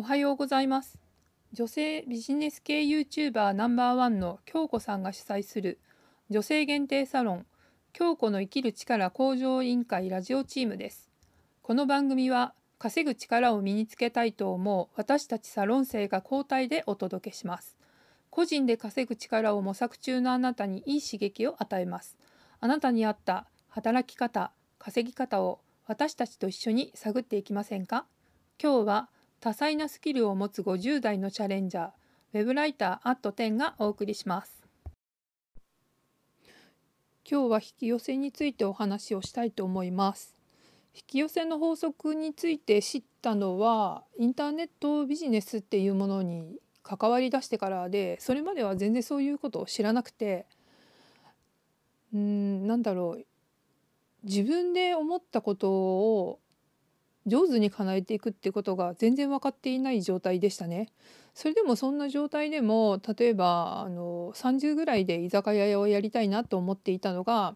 おはようございます。女性ビジネス系 YouTuber ナンバーワンの京子さんが主催する女性限定サロン京子の生きる力向上委員会ラジオチームです。この番組は稼ぐ力を身につけたいと思う私たちサロン生が交代でお届けします。個人で稼ぐ力を模索中のあなたにいい刺激を与えます。あなたに合った働き方稼ぎ方を私たちと一緒に探っていきませんか？今日は多彩なスキルを持つ50代のチャレンジャーウェブライターアット10がお送りします。今日は引き寄せについてお話をしたいと思います。引き寄せの法則について知ったのはインターネットビジネスっていうものに関わりだしてからでそれまでは全然そういうことを知らなくてうんなんだろう。自分で思ったことを上手に叶えていくってことが全然分かっていない状態でしたね。それでもそんな状態でも例えばあの30ぐらいで居酒屋をやりたいなと思っていたのが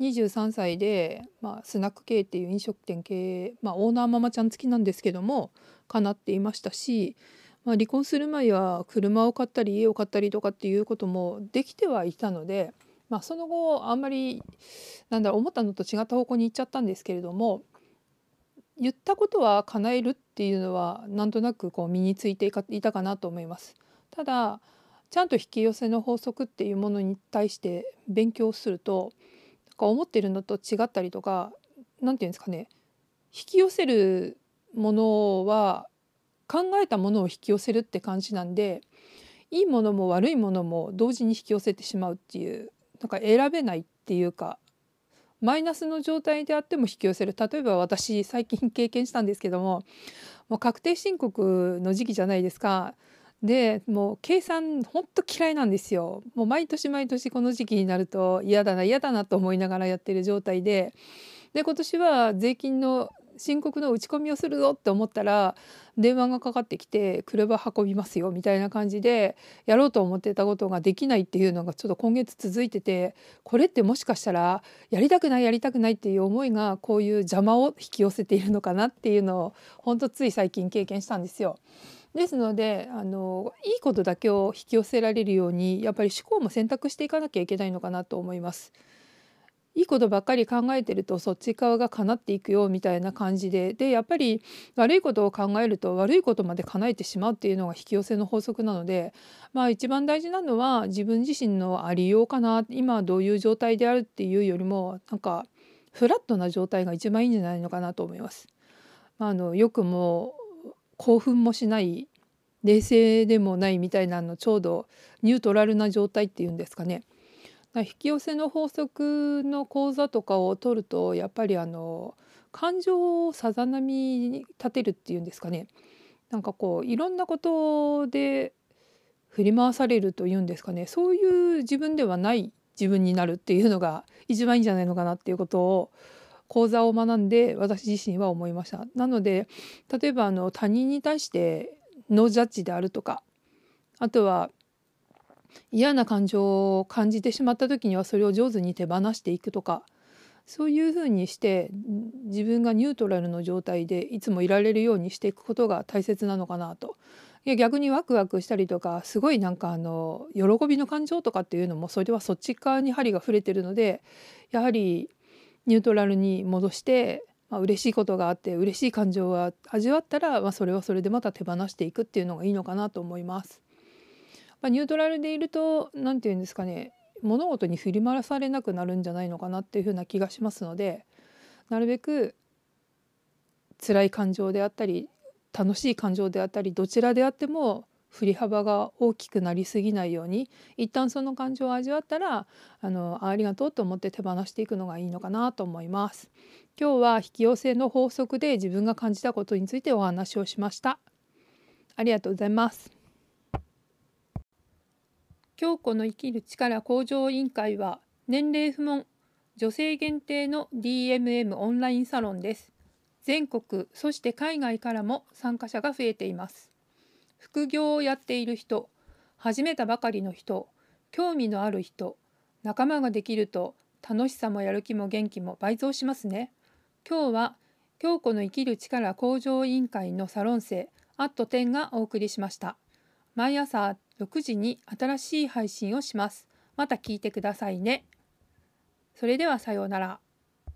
23歳で、まあ、スナック系っていう飲食店経営、まあ、オーナーママちゃん付きなんですけども叶っていましたし、まあ、離婚する前は車を買ったり家を買ったりとかっていうこともできてはいたので、まあ、その後あんまりなんだろう思ったのと違った方向に行っちゃったんですけれども言ったことは叶えるっていうのはなんとなくこう身についていたかなと思います。ただちゃんと引き寄せの法則っていうものに対して勉強するとなんか思ってるのと違ったりとか何て言うんですかね引き寄せるものは考えたものを引き寄せるって感じなんでいいものも悪いものも同時に引き寄せてしまうっていうなんか選べないっていうかマイナスの状態であっても引き寄せる例えば私最近 経験したんですけどももう確定申告の時期じゃないですか。でもう計算ほんと嫌いなんですよ。もう毎年毎年この時期になると嫌だな嫌だなと思いながらやってる状態でで今年は税金の申告の打ち込みをするぞって思ったら電話がかかってきて車運びますよみたいな感じでやろうと思ってたことができないっていうのがちょっと今月続いててこれってもしかしたらやりたくないやりたくないっていう思いがこういう邪魔を引き寄せているのかなっていうのを本当つい最近経験したんですよ。ですのであのいいことだけを引き寄せられるようにやっぱり思考も選択していかなきゃいけないのかなと思います。いいことばっかり考えてるとそっち側が叶っていくよみたいな感じででやっぱり悪いことを考えると悪いことまで叶えてしまうっていうのが引き寄せの法則なのでまあ一番大事なのは自分自身のありようかな今どういう状態であるっていうよりもなんかフラットな状態が一番いいんじゃないのかなと思います。まあ、あのよくも興奮もしない冷静でもないみたいなのちょうどニュートラルな状態っていうんですかね。引き寄せの法則の講座とかを取るとやっぱりあの感情をさざ波に立てるっていうんですかねなんかこういろんなことで振り回されるというんですかねそういう自分ではない自分になるっていうのが一番いいんじゃないのかなっていうことを講座を学んで私自身は思いました。なので例えばあの他人に対してノージャッジであるとかあとは嫌な感情を感じてしまった時にはそれを上手に手放していくとかそういうふうにして自分がニュートラルの状態でいつもいられるようにしていくことが大切なのかなと。いや逆にワクワクしたりとかすごいなんかあの喜びの感情とかっていうのもそれはそっち側に針が触れてるのでやはりニュートラルに戻してまあ、嬉しいことがあって嬉しい感情が味わったら、まあ、それはそれでまた手放していくっていうのがいいのかなと思います。まあ、ニュートラルでいると何て言うんですかね物事に振り回されなくなるんじゃないのかなっていうふうな気がしますのでなるべく辛い感情であったり楽しい感情であったりどちらであっても振り幅が大きくなりすぎないように一旦その感情を味わったらあのありがとうと思って手放していくのがいいのかなと思います。今日は引き寄せの法則で自分が感じたことについてお話をしました。ありがとうございます。京子の生きる力向上委員会は年齢不問女性限定の DMM オンラインサロンです。全国そして海外からも参加者が増えています。副業をやっている人始めたばかりの人興味のある人仲間ができると楽しさもやる気も元気も倍増しますね。今日は京子の生きる力向上委員会のサロン生アット10がお送りしました。毎朝6時に新しい配信をします。また聞いてくださいね。それではさようなら。